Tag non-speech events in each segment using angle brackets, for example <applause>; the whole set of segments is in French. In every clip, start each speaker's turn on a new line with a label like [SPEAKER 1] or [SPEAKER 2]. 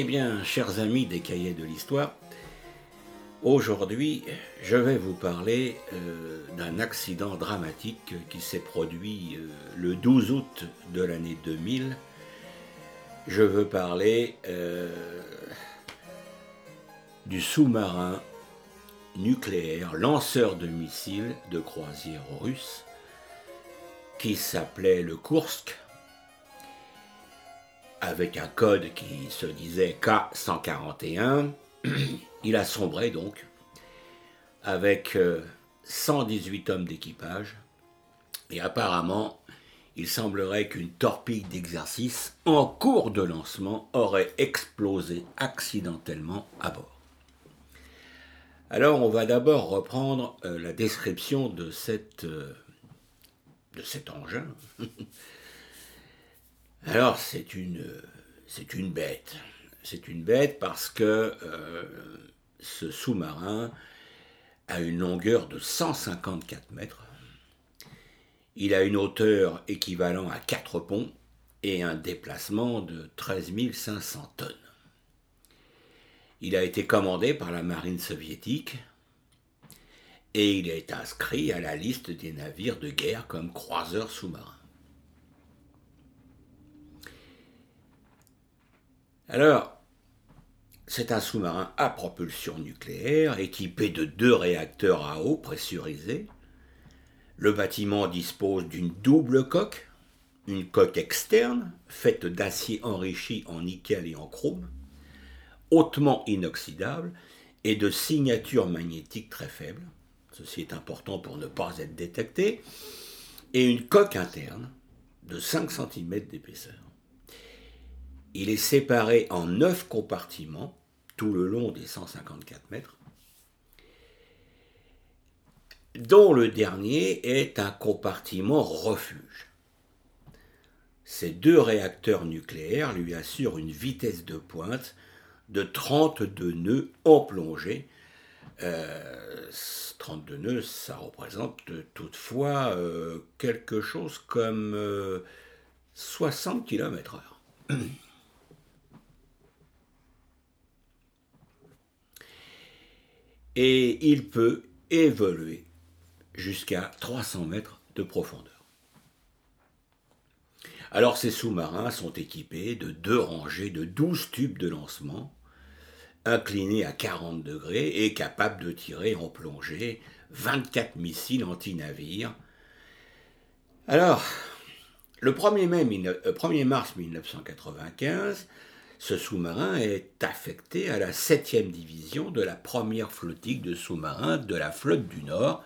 [SPEAKER 1] Eh bien, chers amis des cahiers de l'histoire, aujourd'hui, je vais vous parler euh, d'un accident dramatique qui s'est produit euh, le 12 août de l'année 2000. Je veux parler euh, du sous-marin nucléaire lanceur de missiles de croisière russe qui s'appelait le Kursk avec un code qui se disait K141. <clears throat> Il a sombré donc avec 118 euh, hommes d'équipage et apparemment il semblerait qu'une torpille d'exercice en cours de lancement aurait explosé accidentellement à bord. Alors on va d'abord reprendre euh, la description de, euh, de cet engin. <laughs> Alors c'est une, bête. C'est une bête parce que euh, ce sous-marin a une longueur de 154 mètres. Il a une hauteur équivalent à 4 ponts et un déplacement de 13 500 tonnes. Il a été commandé par la marine soviétique et il est inscrit à la liste des navires de guerre comme croiseur sous-marin. Alors, c'est un sous-marin à propulsion nucléaire équipé de deux réacteurs à eau pressurisés. Le bâtiment dispose d'une double coque, une coque externe faite d'acier enrichi en nickel et en chrome, hautement inoxydable et de signature magnétique très faible. Ceci est important pour ne pas être détecté. Et une coque interne de 5 cm d'épaisseur. Il est séparé en neuf compartiments tout le long des 154 mètres, dont le dernier est un compartiment refuge. Ces deux réacteurs nucléaires lui assurent une vitesse de pointe de 32 nœuds en plongée. 32 euh, nœuds, ça représente toutefois euh, quelque chose comme 60 km/h. <clears throat> et il peut évoluer jusqu'à 300 mètres de profondeur. Alors ces sous-marins sont équipés de deux rangées de 12 tubes de lancement, inclinés à 40 degrés et capables de tirer en plongée 24 missiles anti-navires. Alors, le 1er, mars 1995, ce sous-marin est affecté à la 7e division de la première flotille de sous-marins de la flotte du Nord,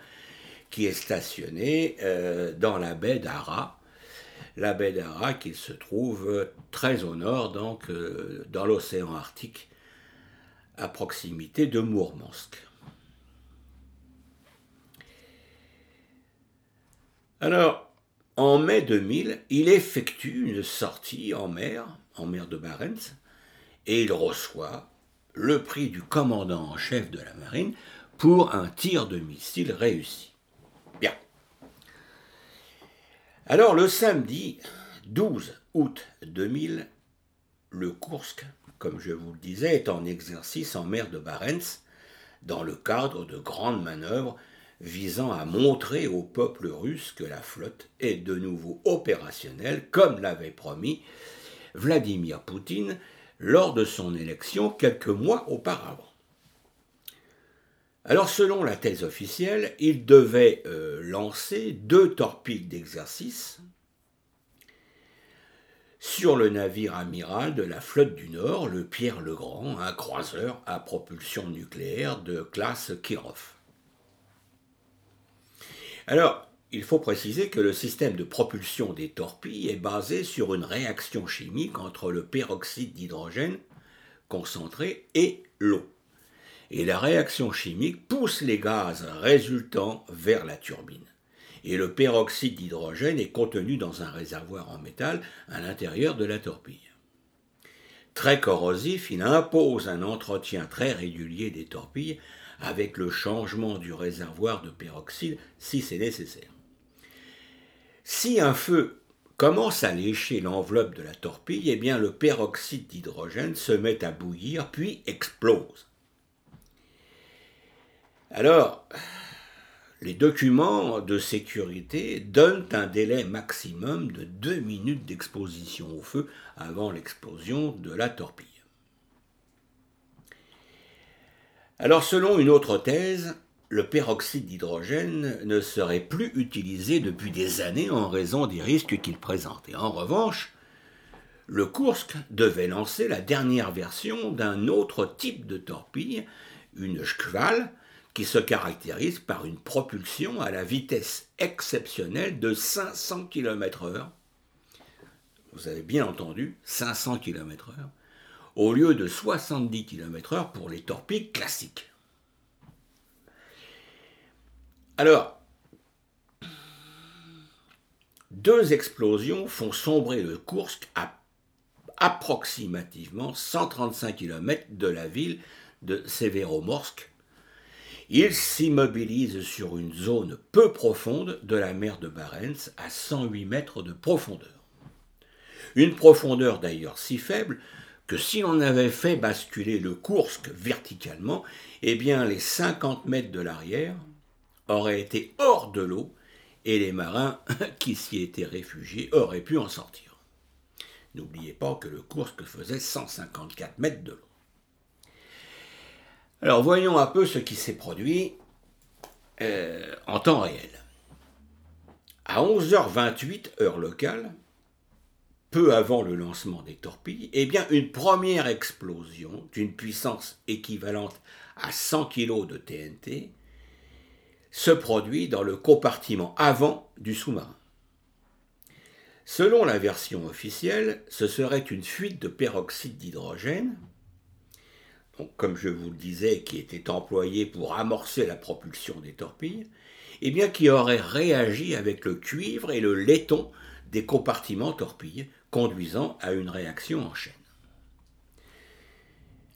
[SPEAKER 1] qui est stationnée euh, dans la baie d'Ara. La baie d'Ara qui se trouve très au nord, donc euh, dans l'océan Arctique, à proximité de Mourmansk. Alors, en mai 2000, il effectue une sortie en mer, en mer de Barents, et il reçoit le prix du commandant en chef de la marine pour un tir de missile réussi. Bien. Alors le samedi 12 août 2000, le Kursk, comme je vous le disais, est en exercice en mer de Barents dans le cadre de grandes manœuvres visant à montrer au peuple russe que la flotte est de nouveau opérationnelle, comme l'avait promis Vladimir Poutine lors de son élection quelques mois auparavant. Alors selon la thèse officielle, il devait euh, lancer deux torpilles d'exercice sur le navire amiral de la flotte du Nord, le Pierre le Grand, un croiseur à propulsion nucléaire de classe Kirov. Alors, il faut préciser que le système de propulsion des torpilles est basé sur une réaction chimique entre le peroxyde d'hydrogène concentré et l'eau. Et la réaction chimique pousse les gaz résultants vers la turbine. Et le peroxyde d'hydrogène est contenu dans un réservoir en métal à l'intérieur de la torpille. Très corrosif, il impose un entretien très régulier des torpilles avec le changement du réservoir de peroxyde si c'est nécessaire. Si un feu commence à lécher l'enveloppe de la torpille, eh le peroxyde d'hydrogène se met à bouillir puis explose. Alors, les documents de sécurité donnent un délai maximum de deux minutes d'exposition au feu avant l'explosion de la torpille. Alors selon une autre thèse, le peroxyde d'hydrogène ne serait plus utilisé depuis des années en raison des risques qu'il présentait. En revanche, le Kursk devait lancer la dernière version d'un autre type de torpille, une Shkval, qui se caractérise par une propulsion à la vitesse exceptionnelle de 500 km/h. Vous avez bien entendu, 500 km/h, au lieu de 70 km/h pour les torpilles classiques. Alors, deux explosions font sombrer le Kursk à approximativement 135 km de la ville de Severomorsk, il s'immobilise sur une zone peu profonde de la mer de Barents, à 108 mètres de profondeur. Une profondeur d'ailleurs si faible que si l'on avait fait basculer le Kursk verticalement, eh bien les 50 mètres de l'arrière auraient été hors de l'eau et les marins <laughs> qui s'y étaient réfugiés auraient pu en sortir. N'oubliez pas que le Kursk faisait 154 mètres de l'eau. Alors voyons un peu ce qui s'est produit euh, en temps réel. À 11h28 heure locale, peu avant le lancement des torpilles, eh bien une première explosion d'une puissance équivalente à 100 kg de TNT se produit dans le compartiment avant du sous-marin. Selon la version officielle, ce serait une fuite de peroxyde d'hydrogène comme je vous le disais, qui était employé pour amorcer la propulsion des torpilles, et eh bien qui aurait réagi avec le cuivre et le laiton des compartiments torpilles, conduisant à une réaction en chaîne.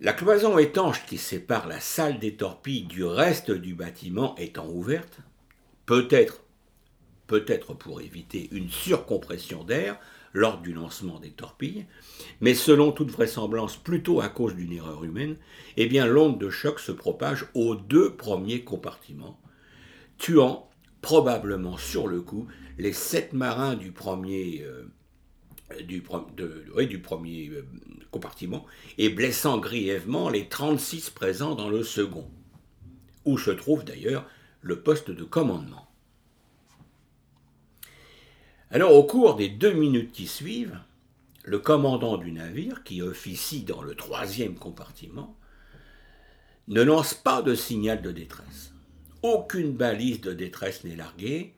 [SPEAKER 1] La cloison étanche qui sépare la salle des torpilles du reste du bâtiment étant ouverte, peut-être peut-être pour éviter une surcompression d'air, lors du lancement des torpilles, mais selon toute vraisemblance plutôt à cause d'une erreur humaine, eh bien l'onde de choc se propage aux deux premiers compartiments, tuant probablement sur le coup les sept marins du premier, euh, du, premier euh, et blessant grièvement les 36 présents dans le second, où se trouve d'ailleurs le poste de commandement. Alors au cours des deux minutes qui suivent, le commandant du navire, qui officie dans le troisième compartiment, ne lance pas de signal de détresse. Aucune balise de détresse n'est larguée,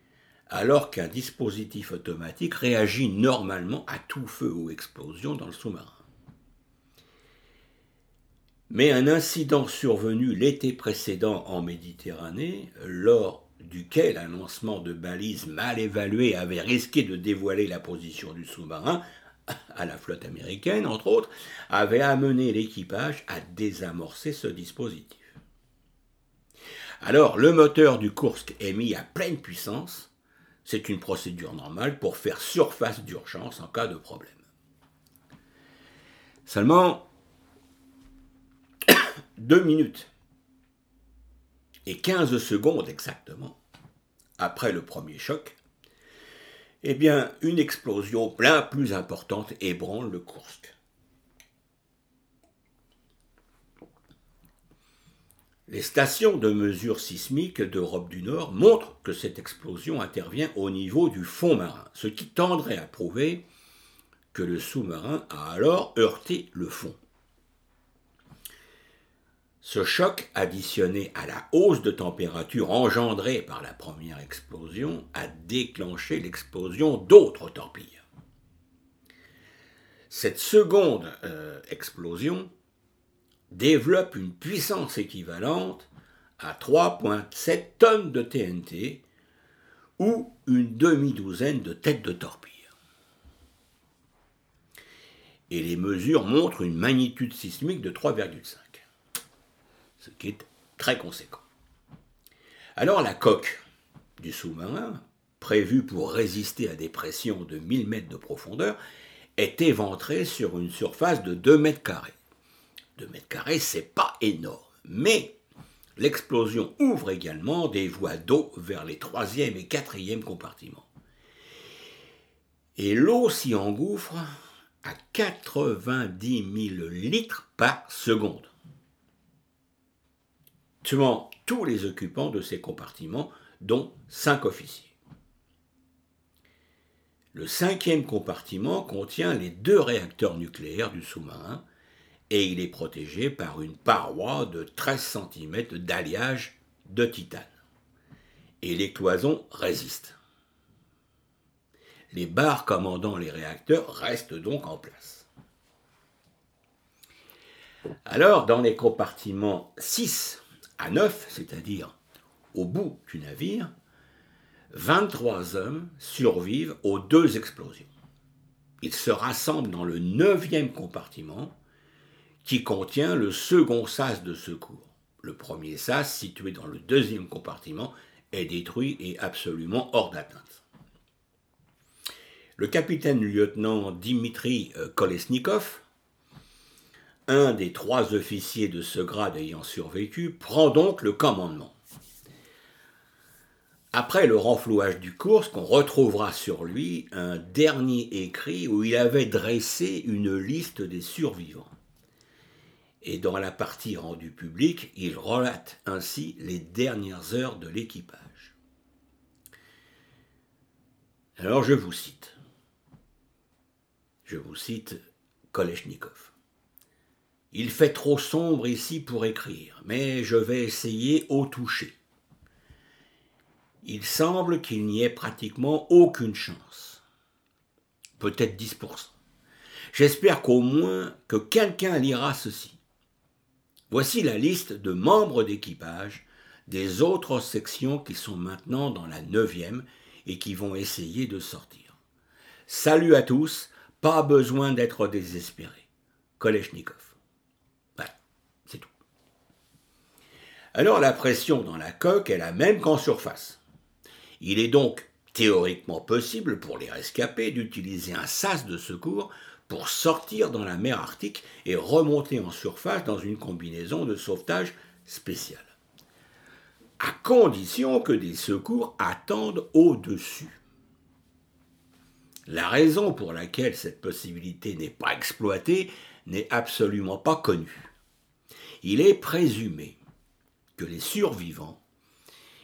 [SPEAKER 1] alors qu'un dispositif automatique réagit normalement à tout feu ou explosion dans le sous-marin. Mais un incident survenu l'été précédent en Méditerranée, lors duquel un lancement de balises mal évalué avait risqué de dévoiler la position du sous-marin, à la flotte américaine entre autres, avait amené l'équipage à désamorcer ce dispositif. Alors, le moteur du Kursk est mis à pleine puissance. C'est une procédure normale pour faire surface d'urgence en cas de problème. Seulement, deux minutes et 15 secondes exactement après le premier choc, eh bien, une explosion bien plus importante ébranle le Kursk. Les stations de mesure sismique d'Europe du Nord montrent que cette explosion intervient au niveau du fond marin, ce qui tendrait à prouver que le sous-marin a alors heurté le fond. Ce choc, additionné à la hausse de température engendrée par la première explosion, a déclenché l'explosion d'autres torpilles. Cette seconde euh, explosion développe une puissance équivalente à 3,7 tonnes de TNT ou une demi-douzaine de têtes de torpilles. Et les mesures montrent une magnitude sismique de 3,5 ce qui est très conséquent. Alors la coque du sous-marin, prévu pour résister à des pressions de 1000 mètres de profondeur, est éventré sur une surface de 2 mètres carrés. 2 mètres carrés, c'est pas énorme, mais l'explosion ouvre également des voies d'eau vers les troisième et quatrième compartiments. Et l'eau s'y engouffre à 90 000 litres par seconde, tuant tous les occupants de ces compartiments, dont cinq officiers. Le cinquième compartiment contient les deux réacteurs nucléaires du sous-marin et il est protégé par une paroi de 13 cm d'alliage de titane. Et les cloisons résistent. Les barres commandant les réacteurs restent donc en place. Alors, dans les compartiments 6 à 9, c'est-à-dire au bout du navire, 23 hommes survivent aux deux explosions. Ils se rassemblent dans le neuvième compartiment qui contient le second sas de secours. Le premier sas, situé dans le deuxième compartiment, est détruit et absolument hors d'atteinte. Le capitaine-lieutenant Dimitri euh, Kolesnikov, un des trois officiers de ce grade ayant survécu, prend donc le commandement. Après le renflouage du Kursk, on retrouvera sur lui un dernier écrit où il avait dressé une liste des survivants. Et dans la partie rendue publique, il relate ainsi les dernières heures de l'équipage. Alors je vous cite. Je vous cite Koleshnikov. Il fait trop sombre ici pour écrire, mais je vais essayer au toucher. Il semble qu'il n'y ait pratiquement aucune chance. Peut-être 10%. J'espère qu'au moins que quelqu'un lira ceci. Voici la liste de membres d'équipage des autres sections qui sont maintenant dans la neuvième et qui vont essayer de sortir. Salut à tous, pas besoin d'être désespéré. Koleshnikov. Voilà, c'est tout. Alors la pression dans la coque est la même qu'en surface. Il est donc théoriquement possible pour les rescapés d'utiliser un sas de secours pour sortir dans la mer Arctique et remonter en surface dans une combinaison de sauvetage spéciale. À condition que des secours attendent au-dessus. La raison pour laquelle cette possibilité n'est pas exploitée n'est absolument pas connue. Il est présumé que les survivants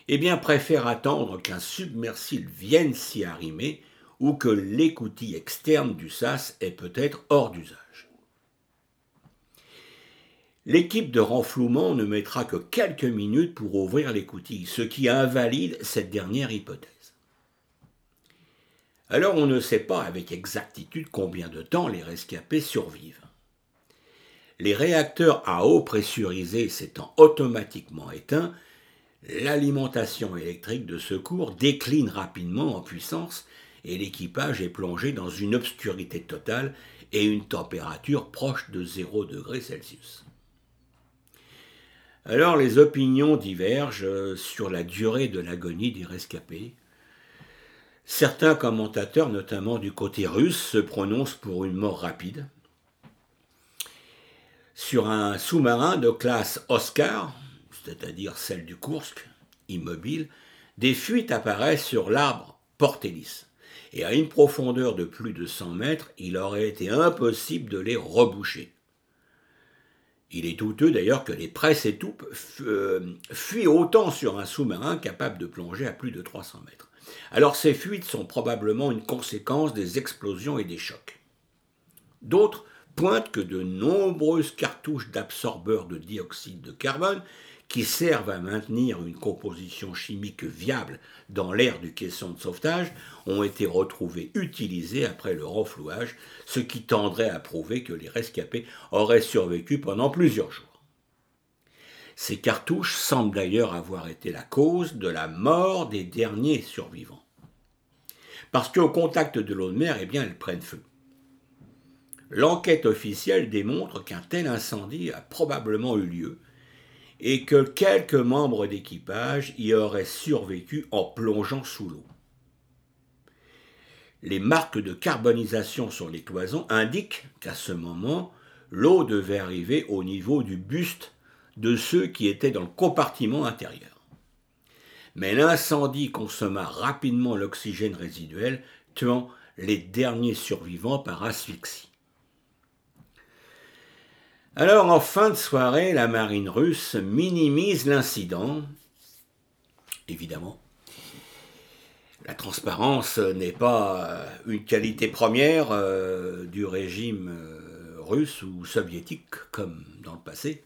[SPEAKER 1] eh bien, préfèrent attendre qu'un submersible vienne s'y arrimer ou que l'écoutille externe du SAS est peut-être hors d'usage. L'équipe de renflouement ne mettra que quelques minutes pour ouvrir l'écoutille, ce qui invalide cette dernière hypothèse. Alors on ne sait pas avec exactitude combien de temps les rescapés survivent. Les réacteurs à eau pressurisée s'étant automatiquement éteints, l'alimentation électrique de secours décline rapidement en puissance et l'équipage est plongé dans une obscurité totale et une température proche de 0 degré Celsius. Alors les opinions divergent sur la durée de l'agonie des rescapés. Certains commentateurs, notamment du côté russe, se prononcent pour une mort rapide. Sur un sous-marin de classe Oscar, c'est-à-dire celle du Kursk, immobile, des fuites apparaissent sur l'arbre Portélis et à une profondeur de plus de 100 mètres, il aurait été impossible de les reboucher. Il est douteux d'ailleurs que les presses étoupe euh, fuient autant sur un sous-marin capable de plonger à plus de 300 mètres. Alors ces fuites sont probablement une conséquence des explosions et des chocs. D'autres pointent que de nombreuses cartouches d'absorbeurs de dioxyde de carbone qui servent à maintenir une composition chimique viable dans l'air du caisson de sauvetage ont été retrouvés utilisés après le renflouage, ce qui tendrait à prouver que les rescapés auraient survécu pendant plusieurs jours. Ces cartouches semblent d'ailleurs avoir été la cause de la mort des derniers survivants. Parce qu'au contact de l'eau de mer, eh bien, elles prennent feu. L'enquête officielle démontre qu'un tel incendie a probablement eu lieu et que quelques membres d'équipage y auraient survécu en plongeant sous l'eau. les marques de carbonisation sur les cloisons indiquent qu'à ce moment, l'eau devait arriver au niveau du buste de ceux qui étaient dans le compartiment intérieur. Mais l'incendie consomma rapidement l'oxygène résiduel, tuant les derniers survivants par asphyxie. Alors en fin de soirée, la marine russe minimise l'incident. Évidemment, la transparence n'est pas une qualité première euh, du régime euh, russe ou soviétique comme dans le passé.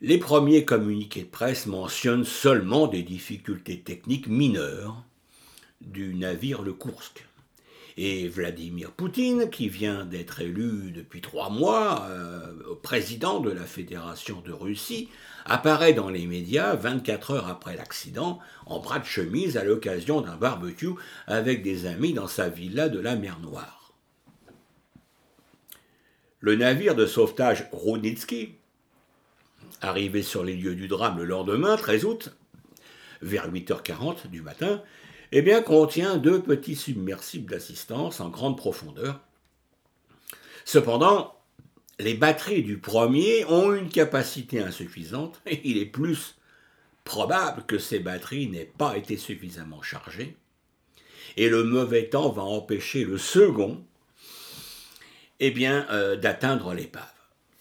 [SPEAKER 1] Les premiers communiqués de presse mentionnent seulement des difficultés techniques mineures du navire le Kursk. Et Vladimir Poutine, qui vient d'être élu depuis trois mois euh, président de la Fédération de Russie, apparaît dans les médias 24 heures après l'accident, en bras de chemise à l'occasion d'un barbecue avec des amis dans sa villa de la mer Noire. Le navire de sauvetage Rudnitsky, arrivé sur les lieux du drame le lendemain, 13 août, vers 8h40 du matin, eh contient deux petits submersibles d'assistance en grande profondeur. Cependant, les batteries du premier ont une capacité insuffisante et il est plus probable que ces batteries n'aient pas été suffisamment chargées. Et le mauvais temps va empêcher le second eh euh, d'atteindre l'épave.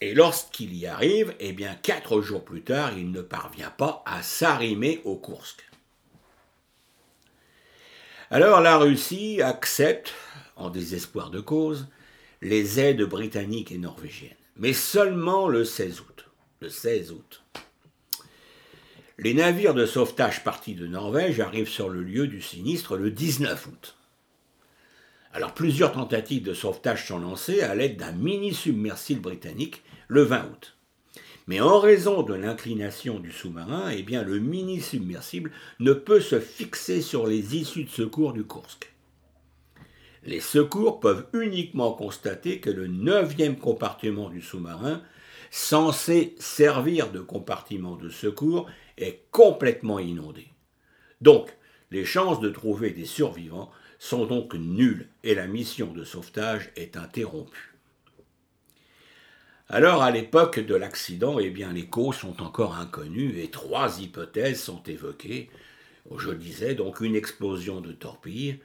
[SPEAKER 1] Et lorsqu'il y arrive, eh quatre jours plus tard, il ne parvient pas à s'arrimer au Kursk. Alors la Russie accepte, en désespoir de cause, les aides britanniques et norvégiennes, mais seulement le 16 août. Le 16 août. Les navires de sauvetage partis de Norvège arrivent sur le lieu du sinistre le 19 août. Alors plusieurs tentatives de sauvetage sont lancées à l'aide d'un mini-submersible britannique le 20 août. Mais en raison de l'inclination du sous-marin, eh le mini-submersible ne peut se fixer sur les issues de secours du Kursk. Les secours peuvent uniquement constater que le neuvième compartiment du sous-marin, censé servir de compartiment de secours, est complètement inondé. Donc, les chances de trouver des survivants sont donc nulles et la mission de sauvetage est interrompue. Alors, à l'époque de l'accident, eh les causes sont encore inconnues et trois hypothèses sont évoquées. Je disais donc une explosion de torpille,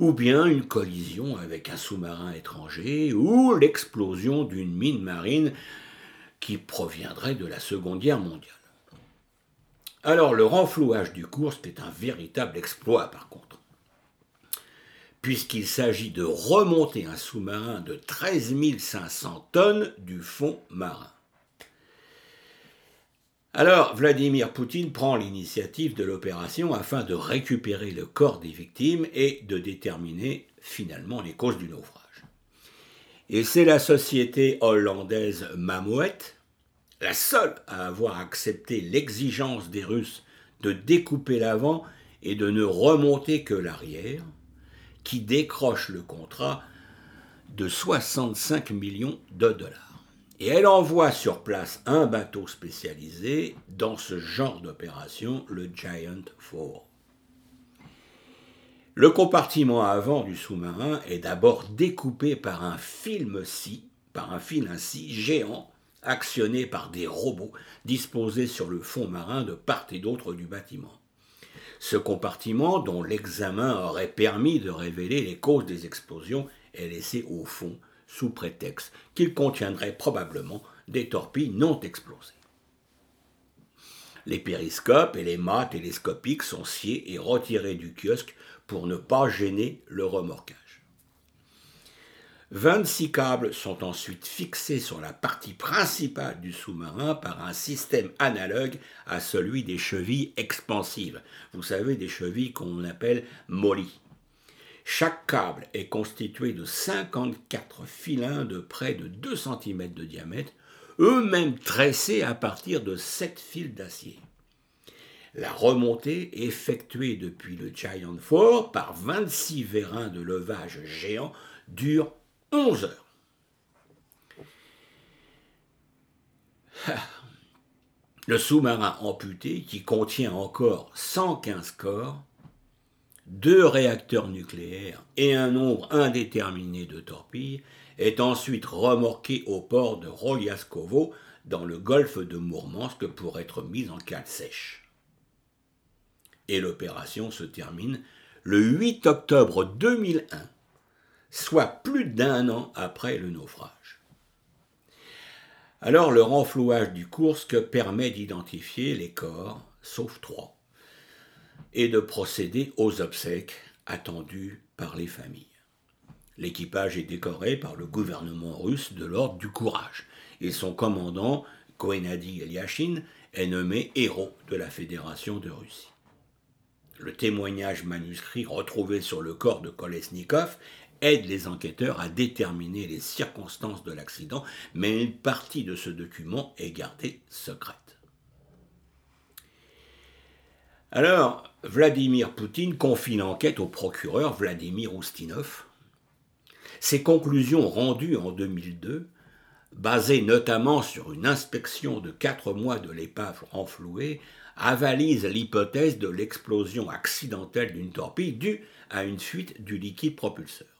[SPEAKER 1] ou bien une collision avec un sous-marin étranger, ou l'explosion d'une mine marine qui proviendrait de la Seconde Guerre mondiale. Alors, le renflouage du Kursk est un véritable exploit, par contre puisqu'il s'agit de remonter un sous-marin de 13 500 tonnes du fond marin. Alors, Vladimir Poutine prend l'initiative de l'opération afin de récupérer le corps des victimes et de déterminer finalement les causes du naufrage. Et c'est la société hollandaise Mamouet, la seule à avoir accepté l'exigence des Russes de découper l'avant et de ne remonter que l'arrière, qui décroche le contrat de 65 millions de dollars. Et elle envoie sur place un bateau spécialisé dans ce genre d'opération, le Giant 4. Le compartiment avant du sous-marin est d'abord découpé par un film-scie, par un fil ainsi géant, actionné par des robots disposés sur le fond marin de part et d'autre du bâtiment. Ce compartiment, dont l'examen aurait permis de révéler les causes des explosions, est laissé au fond sous prétexte qu'il contiendrait probablement des torpilles non explosées. Les périscopes et les mâts télescopiques sont sciés et retirés du kiosque pour ne pas gêner le remorquage. 26 câbles sont ensuite fixés sur la partie principale du sous-marin par un système analogue à celui des chevilles expansives. Vous savez, des chevilles qu'on appelle molly. Chaque câble est constitué de 54 filins de près de 2 cm de diamètre, eux-mêmes tressés à partir de 7 fils d'acier. La remontée, effectuée depuis le Giant 4 par 26 vérins de levage géants, dure 11 heures. Le sous-marin amputé, qui contient encore 115 corps, deux réacteurs nucléaires et un nombre indéterminé de torpilles est ensuite remorqué au port de Royaskovo dans le golfe de Mourmansk pour être mise en cale sèche. Et l'opération se termine le 8 octobre 2001, soit plus d'un an après le naufrage. Alors le renflouage du Kursk permet d'identifier les corps, sauf trois, et de procéder aux obsèques attendues par les familles. L'équipage est décoré par le gouvernement russe de l'ordre du courage et son commandant, Koenadi Eliashin, est nommé héros de la Fédération de Russie. Le témoignage manuscrit retrouvé sur le corps de Kolesnikov aide les enquêteurs à déterminer les circonstances de l'accident, mais une partie de ce document est gardée secrète. Alors, Vladimir Poutine confie l'enquête au procureur Vladimir Oustinov. Ses conclusions rendues en 2002, basées notamment sur une inspection de quatre mois de l'épave renflouée, avalisent l'hypothèse de l'explosion accidentelle d'une torpille due à une fuite du liquide propulseur.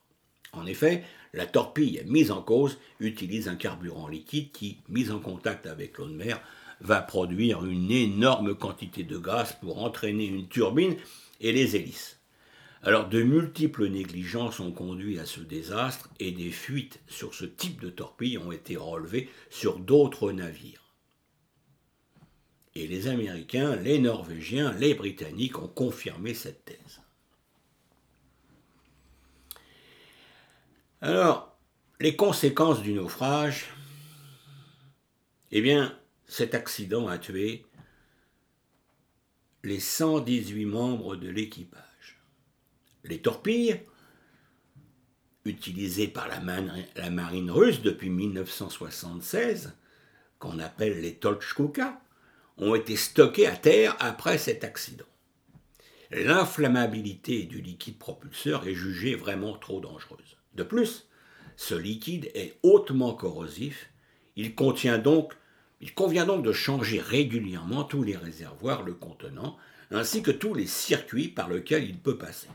[SPEAKER 1] En effet, la torpille mise en cause utilise un carburant liquide qui, mis en contact avec l'eau de mer, va produire une énorme quantité de gaz pour entraîner une turbine et les hélices. Alors de multiples négligences ont conduit à ce désastre et des fuites sur ce type de torpille ont été relevées sur d'autres navires. Et les Américains, les Norvégiens, les Britanniques ont confirmé cette thèse. Alors, les conséquences du naufrage, eh bien, cet accident a tué les 118 membres de l'équipage. Les torpilles, utilisées par la, marine russe depuis 1976, qu'on appelle les Tolchkuka, ont été stockées à terre après cet accident. L'inflammabilité du liquide propulseur est jugée vraiment trop dangereuse. De plus, ce liquide est hautement corrosif, il convient donc de changer régulièrement tous les réservoirs le contenant, ainsi que tous les circuits par lesquels il peut passer.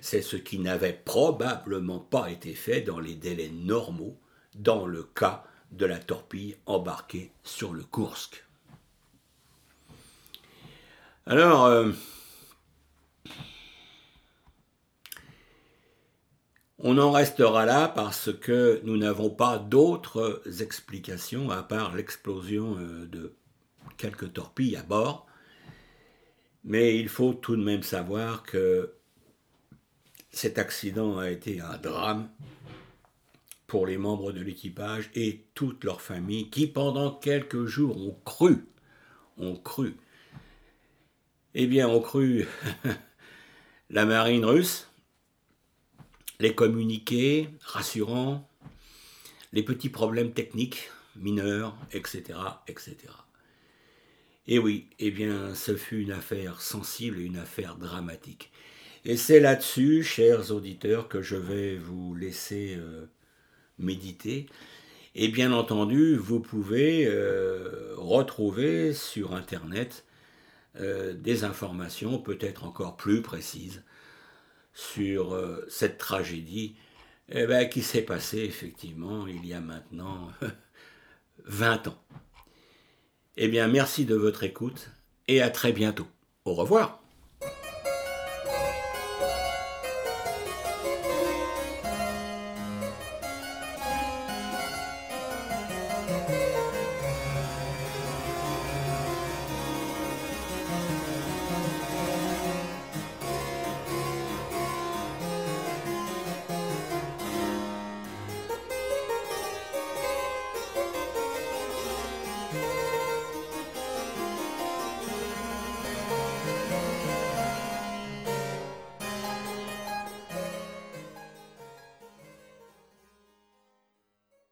[SPEAKER 1] C'est ce qui n'avait probablement pas été fait dans les délais normaux dans le cas de la torpille embarquée sur le Kursk. Alors, euh, On en restera là parce que nous n'avons pas d'autres explications à part l'explosion euh, de quelques torpilles à bord. Mais il faut tout de même savoir que cet accident a été un drame pour les membres de l'équipage et toute leur famille qui pendant quelques jours ont cru, ont cru, eh bien ont cru <laughs> la marine russe, les communiqués rassurants, les petits problèmes techniques mineurs, etc., etc. Et oui, eh bien, ce fut une affaire sensible et une affaire dramatique. Et c'est là-dessus, chers auditeurs, que je vais vous laisser euh, méditer. Et bien entendu, vous pouvez euh, retrouver sur Internet des informations peut-être encore plus précises sur euh, cette tragédie eh ben, qui s'est passée effectivement il y a maintenant <laughs> 20 ans. Eh bien, merci de votre écoute et à très bientôt. Au revoir.